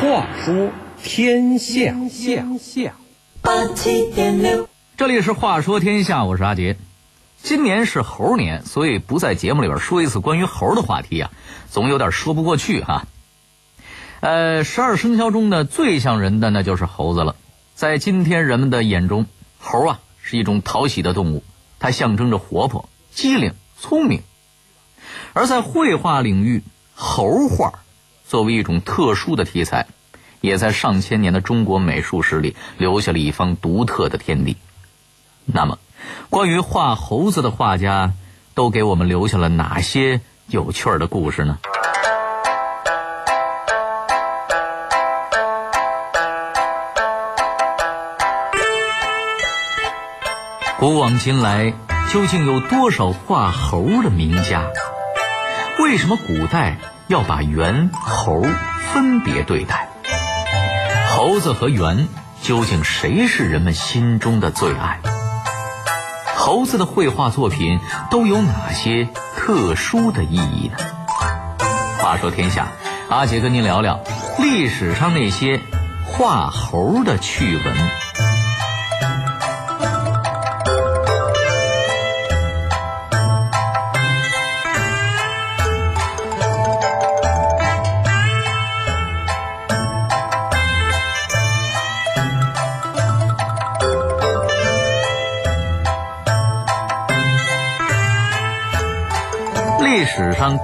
话说天下，下下八七点六，这里是话说天下，我是阿杰。今年是猴年，所以不在节目里边说一次关于猴的话题啊，总有点说不过去哈。呃，十二生肖中呢最像人的那就是猴子了。在今天人们的眼中，猴啊是一种讨喜的动物，它象征着活泼、机灵、聪明。而在绘画领域，猴画作为一种特殊的题材，也在上千年的中国美术史里留下了一方独特的天地。那么，关于画猴子的画家，都给我们留下了哪些有趣儿的故事呢？古往今来，究竟有多少画猴的名家？为什么古代要把猿、猴分别对待？猴子和猿究竟谁是人们心中的最爱？猴子的绘画作品都有哪些特殊的意义呢？话说天下，阿杰跟您聊聊历史上那些画猴的趣闻。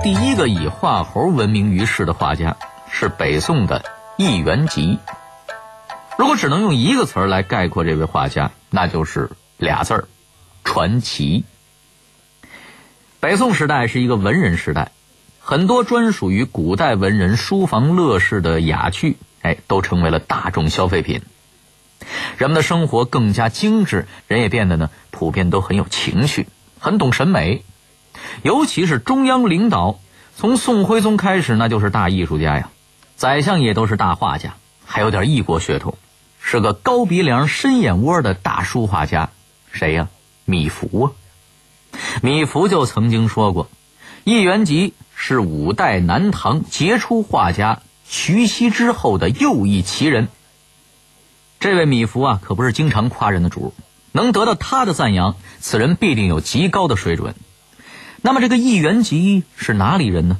第一个以画猴闻名于世的画家是北宋的易元吉。如果只能用一个词儿来概括这位画家，那就是俩字儿：传奇。北宋时代是一个文人时代，很多专属于古代文人书房乐事的雅趣，哎，都成为了大众消费品。人们的生活更加精致，人也变得呢，普遍都很有情趣，很懂审美。尤其是中央领导，从宋徽宗开始，那就是大艺术家呀；宰相也都是大画家，还有点异国血统，是个高鼻梁、深眼窝的大书画家。谁呀？米芾啊！米芾就曾经说过，易元吉是五代南唐杰出画家徐熙之后的又一奇人。这位米芾啊，可不是经常夸人的主，能得到他的赞扬，此人必定有极高的水准。那么这个易元吉是哪里人呢？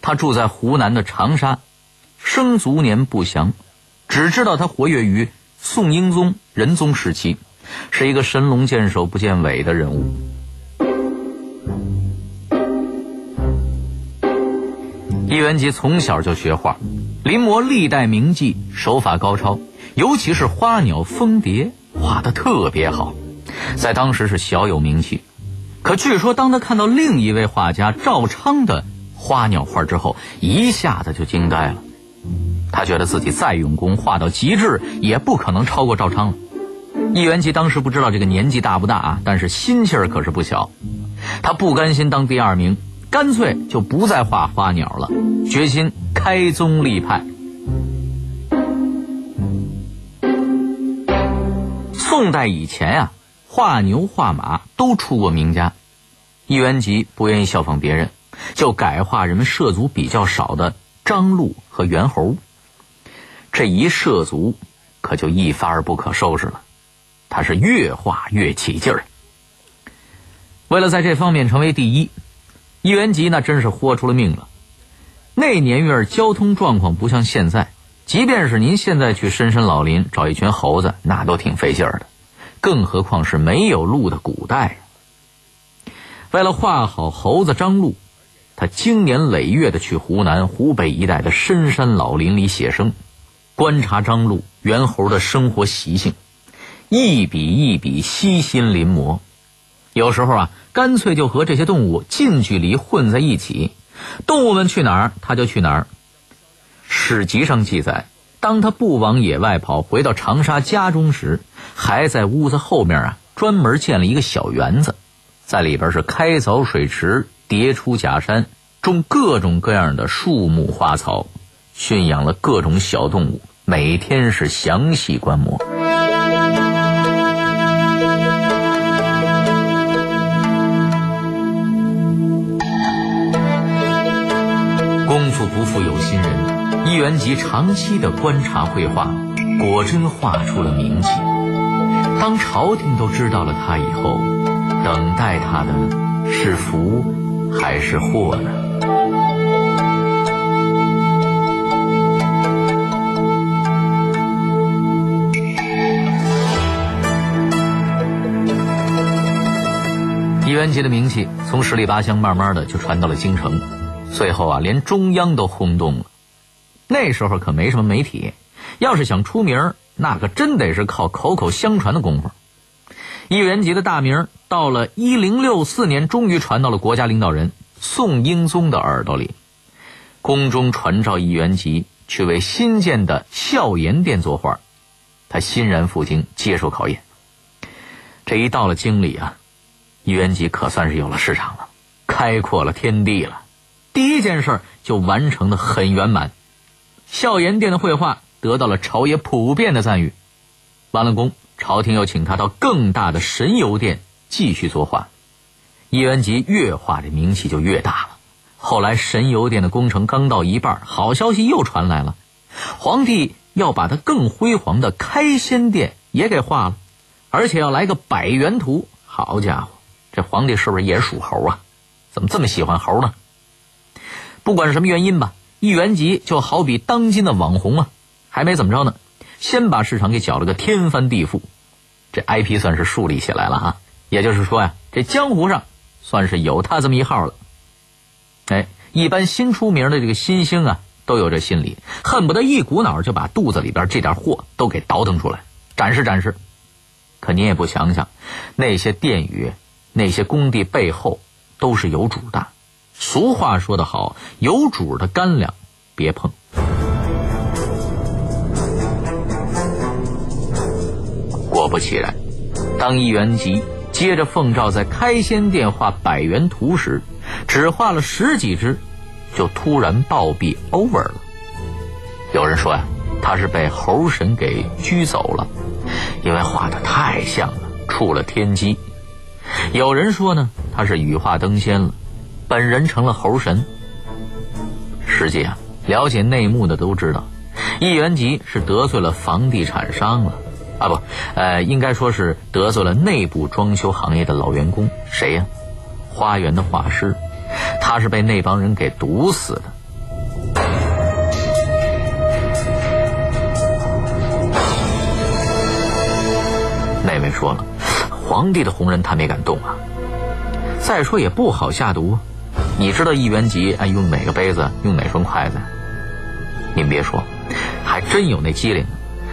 他住在湖南的长沙，生卒年不详，只知道他活跃于宋英宗、仁宗时期，是一个神龙见首不见尾的人物。易元吉从小就学画，临摹历代名妓，手法高超，尤其是花鸟蜂蝶画的特别好，在当时是小有名气。可据说，当他看到另一位画家赵昌的花鸟画之后，一下子就惊呆了。他觉得自己再用功，画到极致，也不可能超过赵昌了。易元吉当时不知道这个年纪大不大啊，但是心气儿可是不小。他不甘心当第二名，干脆就不再画花鸟了，决心开宗立派。宋代以前呀。画牛画马都出过名家，易元吉不愿意效仿别人，就改画人们涉足比较少的张禄和猿猴。这一涉足，可就一发而不可收拾了。他是越画越起劲儿。为了在这方面成为第一，易元吉那真是豁出了命了。那年月交通状况不像现在，即便是您现在去深山老林找一群猴子，那都挺费劲儿的。更何况是没有路的古代。为了画好猴子张禄，他经年累月的去湖南、湖北一带的深山老林里写生，观察张禄、猿猴的生活习性，一笔一笔悉心临摹。有时候啊，干脆就和这些动物近距离混在一起，动物们去哪儿，他就去哪儿。史籍上记载。当他不往野外跑，回到长沙家中时，还在屋子后面啊，专门建了一个小园子，在里边是开凿水池，叠出假山，种各种各样的树木花草，驯养了各种小动物，每天是详细观摩。功夫不负有心人。伊元吉长期的观察绘画，果真画出了名气。当朝廷都知道了他以后，等待他的是福还是祸呢？伊元吉的名气从十里八乡慢慢的就传到了京城，最后啊，连中央都轰动了。那时候可没什么媒体，要是想出名，那可真得是靠口口相传的功夫。易元吉的大名到了一零六四年，终于传到了国家领导人宋英宗的耳朵里。宫中传召易元吉去为新建的孝严殿作画，他欣然赴京接受考验。这一到了京里啊，易元吉可算是有了市场了，开阔了天地了。第一件事就完成的很圆满。孝严殿的绘画得到了朝野普遍的赞誉，完了工，朝廷又请他到更大的神游殿继续作画。伊元吉越画这名气就越大了。后来神游殿的工程刚到一半，好消息又传来了，皇帝要把他更辉煌的开仙殿也给画了，而且要来个百元图。好家伙，这皇帝是不是也属猴啊？怎么这么喜欢猴呢？不管是什么原因吧。一元集就好比当今的网红啊，还没怎么着呢，先把市场给搅了个天翻地覆，这 IP 算是树立起来了哈。也就是说呀，这江湖上算是有他这么一号了。哎，一般新出名的这个新星啊，都有这心理，恨不得一股脑就把肚子里边这点货都给倒腾出来，展示展示。可你也不想想，那些殿宇、那些工地背后都是有主的。俗话说得好，有主的干粮别碰。果不其然，当一元吉接着奉诏在开仙殿画百元图时，只画了十几只，就突然暴毙 over 了。有人说呀，他是被猴神给拘走了，因为画的太像了，触了天机。有人说呢，他是羽化登仙了。本人成了猴神。实际啊，了解内幕的都知道，易元吉是得罪了房地产商了啊不，呃，应该说是得罪了内部装修行业的老员工。谁呀？花园的画师，他是被那帮人给毒死的。那位说了，皇帝的红人他没敢动啊。再说也不好下毒。你知道易元吉爱用哪个杯子，用哪双筷子？您别说，还真有那机灵。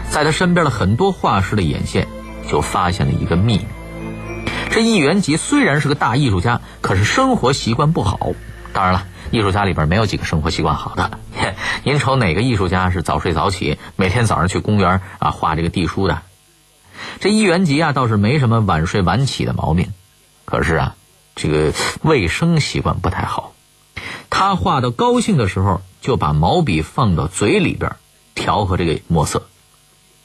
在他身边的很多画师的眼线，就发现了一个秘密。这易元吉虽然是个大艺术家，可是生活习惯不好。当然了，艺术家里边没有几个生活习惯好的。您瞅哪个艺术家是早睡早起，每天早上去公园啊画这个地书的？这易元吉啊倒是没什么晚睡晚起的毛病，可是啊。这个卫生习惯不太好，他画到高兴的时候，就把毛笔放到嘴里边调和这个墨色。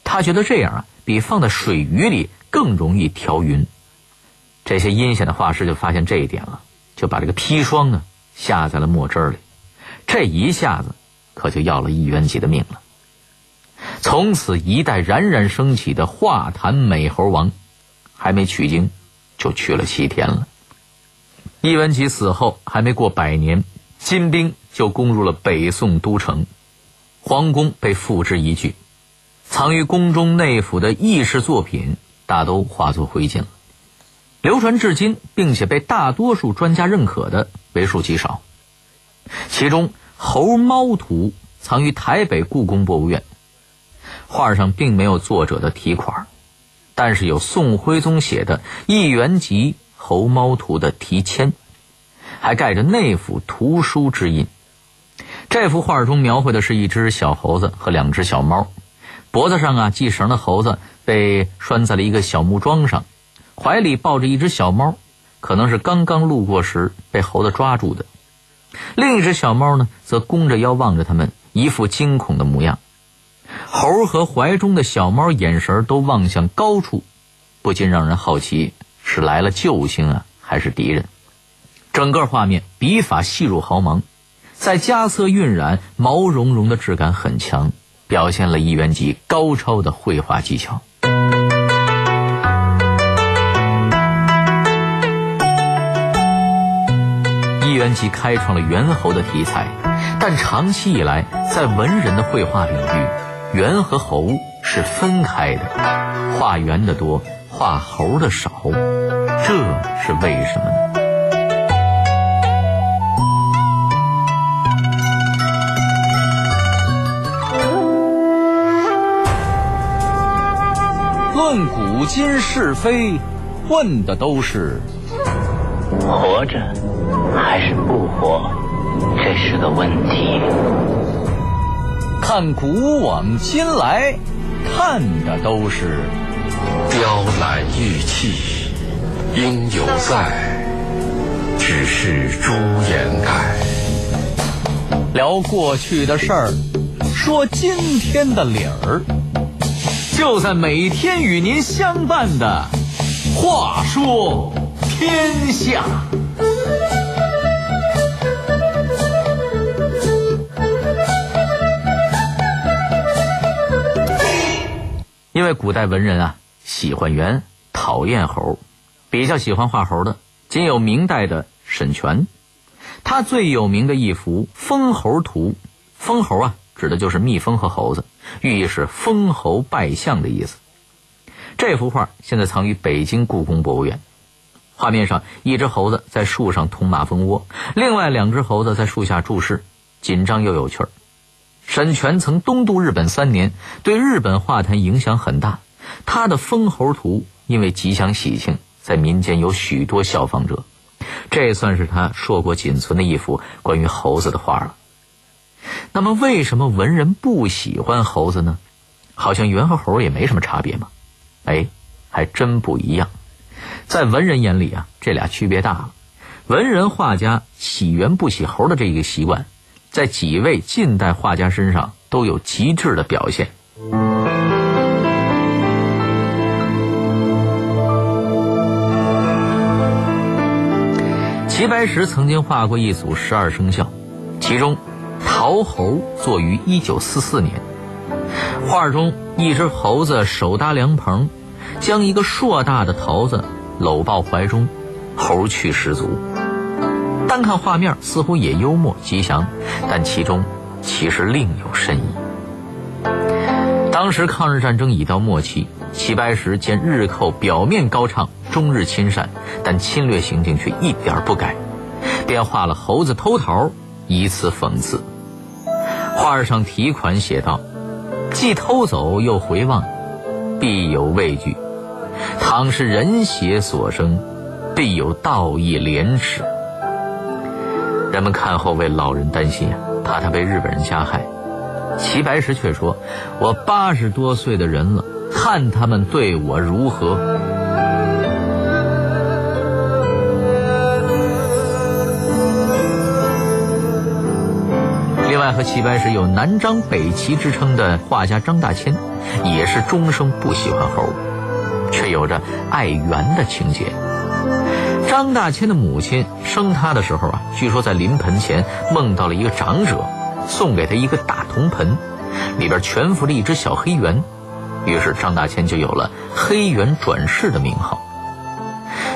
他觉得这样啊，比放在水鱼里更容易调匀。这些阴险的画师就发现这一点了，就把这个砒霜呢下在了墨汁里。这一下子可就要了一元吉的命了。从此，一代冉冉升起的画坛美猴王，还没取经，就去了西天了。易元吉死后还没过百年，金兵就攻入了北宋都城，皇宫被付之一炬，藏于宫中内府的异世作品大都化作灰烬了。流传至今并且被大多数专家认可的为数极少，其中《猴猫图》藏于台北故宫博物院，画上并没有作者的题款，但是有宋徽宗写的《易元吉》。猴猫图的题签，还盖着内府图书之印。这幅画中描绘的是一只小猴子和两只小猫，脖子上啊系绳的猴子被拴在了一个小木桩上，怀里抱着一只小猫，可能是刚刚路过时被猴子抓住的。另一只小猫呢，则弓着腰望着他们，一副惊恐的模样。猴和怀中的小猫眼神都望向高处，不禁让人好奇。是来了救星啊，还是敌人？整个画面笔法细入毫芒，在加色晕染、毛茸茸的质感很强，表现了一元集高超的绘画技巧。一元集开创了猿猴的题材，但长期以来，在文人的绘画领域，猿和猴是分开的，画猿的多，画猴的少，这是为什么呢？论古今是非，问的都是活着还是不活，这是个问题。看古往今来，看的都是雕栏玉砌应犹在，只是朱颜改。聊过去的事儿，说今天的理儿，就在每天与您相伴的《话说天下》。因为古代文人啊喜欢猿，讨厌猴，比较喜欢画猴的，仅有明代的沈泉。他最有名的一幅《封猴图》，封猴啊指的就是蜜蜂和猴子，寓意是封侯拜相的意思。这幅画现在藏于北京故宫博物院。画面上，一只猴子在树上捅马蜂窝，另外两只猴子在树下注视，紧张又有趣儿。沈泉曾东渡日本三年，对日本画坛影响很大。他的《封猴图》因为吉祥喜庆，在民间有许多效仿者。这算是他硕果仅存的一幅关于猴子的画了。那么，为什么文人不喜欢猴子呢？好像猿和猴也没什么差别嘛。哎，还真不一样。在文人眼里啊，这俩区别大了。文人画家喜猿不喜猴的这个习惯。在几位近代画家身上都有极致的表现。齐白石曾经画过一组十二生肖，其中桃猴作于一九四四年。画中一只猴子手搭凉棚，将一个硕大的桃子搂抱怀中，猴趣十足。单看画面似乎也幽默吉祥，但其中其实另有深意。当时抗日战争已到末期，齐白石见日寇表面高唱中日亲善，但侵略行径却一点不改，便画了猴子偷桃，以此讽刺。画上题款写道：“既偷走又回望，必有畏惧；倘是人邪所生，必有道义廉耻。”人们看后为老人担心，怕他被日本人加害。齐白石却说：“我八十多岁的人了，看他们对我如何。”另外，和齐白石有南张北齐之称的画家张大千，也是终生不喜欢猴，却有着爱猿的情节。张大千的母亲生他的时候啊，据说在临盆前梦到了一个长者，送给他一个大铜盆，里边全伏着一只小黑猿，于是张大千就有了黑猿转世的名号。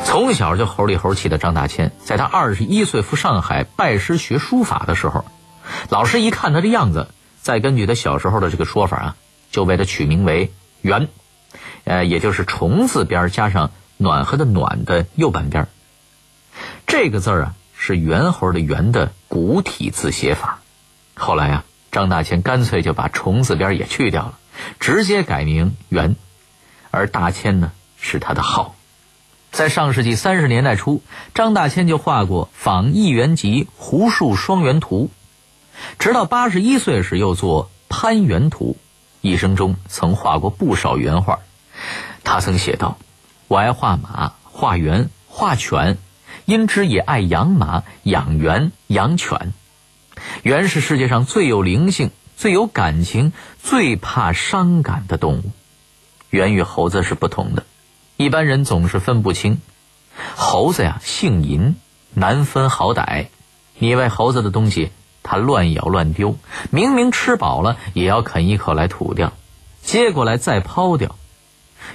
从小就猴里猴气的张大千，在他二十一岁赴上海拜师学书法的时候，老师一看他这样子，再根据他小时候的这个说法啊，就为他取名为猿，呃，也就是虫字边加上暖和的暖的右半边。这个字儿啊，是猿猴的“猿”的古体字写法。后来啊，张大千干脆就把虫字边也去掉了，直接改名猿。而大千呢，是他的号。在上世纪三十年代初，张大千就画过《仿一元集·胡树双猿图》，直到八十一岁时又作《攀猿图》，一生中曾画过不少原画。他曾写道：“我爱画马、画猿、画犬。”因之也爱养马、养猿、养犬。猿是世界上最有灵性、最有感情、最怕伤感的动物。猿与猴子是不同的，一般人总是分不清。猴子呀，姓银，难分好歹。你喂猴子的东西，他乱咬乱丢，明明吃饱了也要啃一口来吐掉，接过来再抛掉。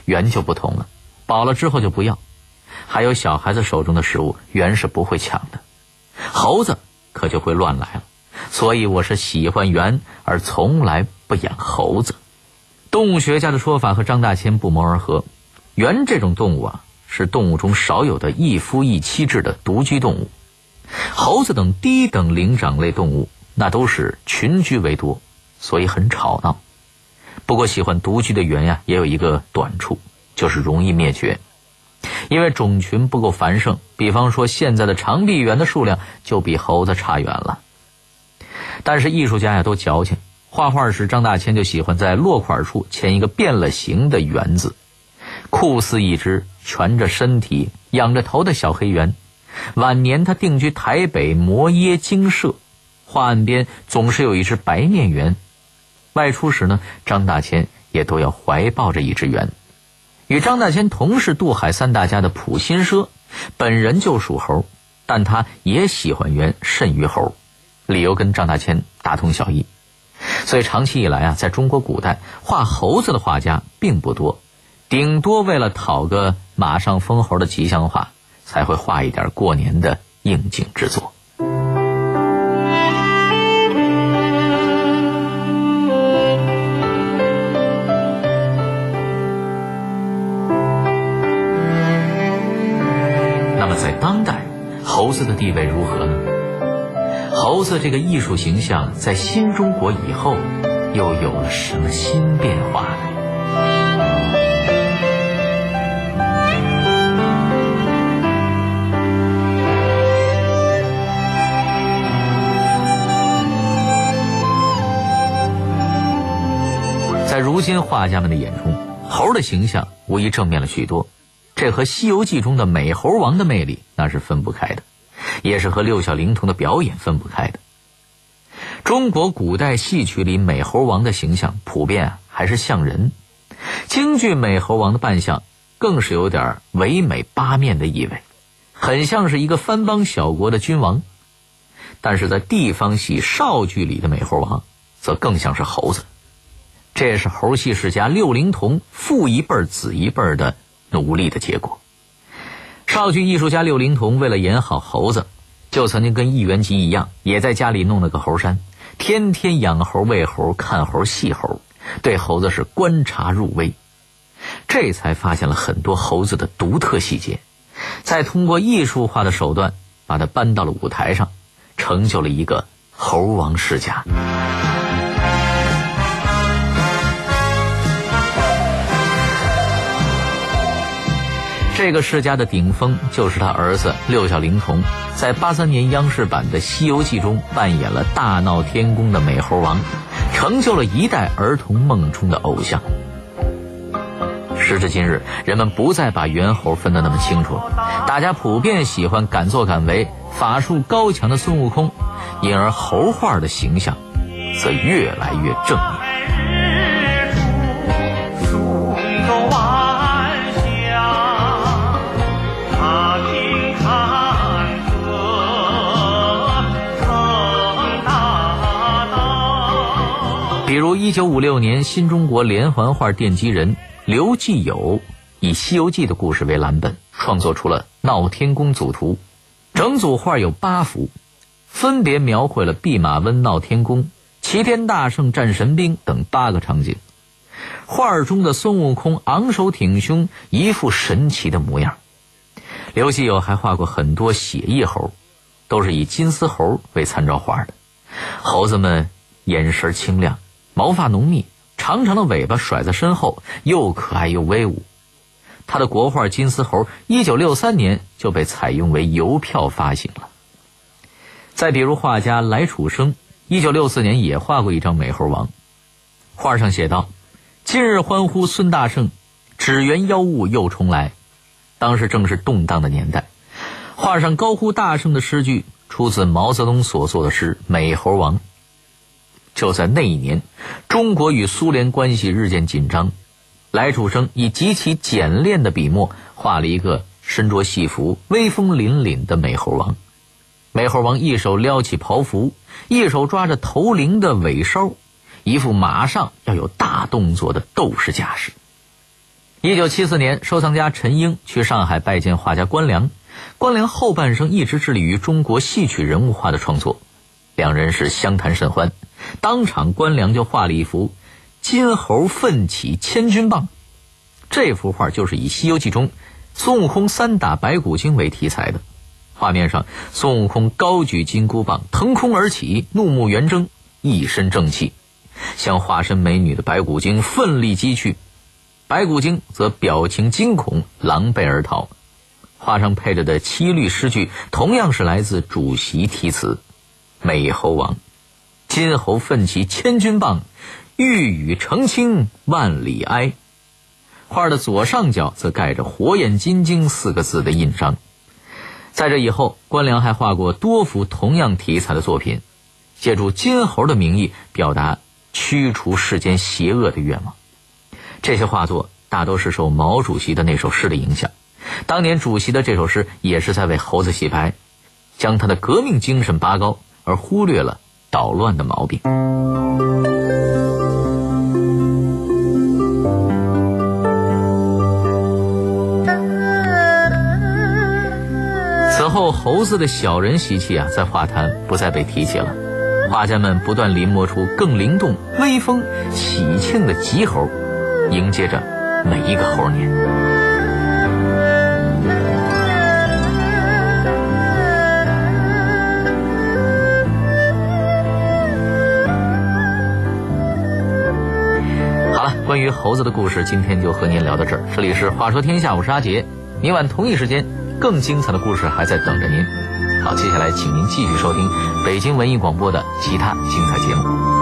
猿就不同了，饱了之后就不要。还有小孩子手中的食物，猿是不会抢的，猴子可就会乱来了。所以我是喜欢猿，而从来不养猴子。动物学家的说法和张大千不谋而合。猿这种动物啊，是动物中少有的一夫一妻制的独居动物。猴子等低等灵长类动物，那都是群居为多，所以很吵闹。不过喜欢独居的猿呀，也有一个短处，就是容易灭绝。因为种群不够繁盛，比方说现在的长臂猿的数量就比猴子差远了。但是艺术家呀都矫情，画画时张大千就喜欢在落款处签一个变了形的“猿”字，酷似一只蜷着身体、仰着头的小黑猿。晚年他定居台北摩耶精舍，画案边总是有一只白面猿。外出时呢，张大千也都要怀抱着一只猿。与张大千同是渡海三大家的普心奢，本人就属猴，但他也喜欢猿甚于猴，理由跟张大千大同小异。所以长期以来啊，在中国古代画猴子的画家并不多，顶多为了讨个马上封侯的吉祥话，才会画一点过年的应景之作。那么，在当代猴子的地位如何呢？猴子这个艺术形象在新中国以后又有了什么新变化如今画家们的眼中，猴的形象无疑正面了许多，这和《西游记》中的美猴王的魅力那是分不开的。也是和六小龄童的表演分不开的。中国古代戏曲里美猴王的形象普遍还是像人，京剧美猴王的扮相更是有点唯美八面的意味，很像是一个藩邦小国的君王。但是在地方戏少剧里的美猴王，则更像是猴子。这也是猴戏世家六龄童父一辈子一辈的努力的结果。少剧艺术家六龄童为了演好猴子，就曾经跟易元吉一样，也在家里弄了个猴山，天天养猴、喂猴、看猴、戏猴，对猴子是观察入微，这才发现了很多猴子的独特细节，再通过艺术化的手段把它搬到了舞台上，成就了一个猴王世家。这个世家的顶峰就是他儿子六小龄童，在八三年央视版的《西游记》中扮演了大闹天宫的美猴王，成就了一代儿童梦中的偶像。时至今日，人们不再把猿猴分得那么清楚，大家普遍喜欢敢作敢为、法术高强的孙悟空，因而猴画的形象则越来越正一九五六年，新中国连环画奠基人刘继友以《西游记》的故事为蓝本，创作出了《闹天宫组图》，整组画有八幅，分别描绘了弼马温闹天宫、齐天大圣战神兵等八个场景。画中的孙悟空昂首挺胸，一副神奇的模样。刘继友还画过很多写意猴，都是以金丝猴为参照画的，猴子们眼神清亮。毛发浓密，长长的尾巴甩在身后，又可爱又威武。他的国画《金丝猴》一九六三年就被采用为邮票发行了。再比如画家来楚生，一九六四年也画过一张美猴王，画上写道：“今日欢呼孙大圣，只缘妖物又重来。”当时正是动荡的年代，画上高呼大圣的诗句出自毛泽东所作的诗《美猴王》。就在那一年，中国与苏联关系日渐紧张。来楚生以极其简练的笔墨画了一个身着戏服、威风凛凛的美猴王。美猴王一手撩起袍服，一手抓着头领的尾梢，一副马上要有大动作的斗士架势。一九七四年，收藏家陈英去上海拜见画家关良，关良后半生一直致力于中国戏曲人物画的创作，两人是相谈甚欢。当场，关良就画了一幅《金猴奋起千钧棒》，这幅画就是以《西游记》中孙悟空三打白骨精为题材的。画面上，孙悟空高举金箍棒，腾空而起，怒目圆睁，一身正气，向化身美女的白骨精奋力击去。白骨精则表情惊恐，狼狈而逃。画上配着的七律诗句，同样是来自主席题词：“美猴王。”金猴奋起千钧棒，玉宇澄清万里埃。画的左上角则盖着“火眼金睛”四个字的印章。在这以后，关良还画过多幅同样题材的作品，借助金猴的名义表达驱除世间邪恶的愿望。这些画作大都是受毛主席的那首诗的影响。当年主席的这首诗也是在为猴子洗白，将他的革命精神拔高，而忽略了。捣乱的毛病。此后，猴子的小人习气啊，在画坛不再被提起了。画家们不断临摹出更灵动、威风、喜庆的吉猴，迎接着每一个猴年。关于猴子的故事，今天就和您聊到这儿。这里是《话说天下》，我是阿杰。明晚同一时间，更精彩的故事还在等着您。好，接下来请您继续收听北京文艺广播的其他精彩节目。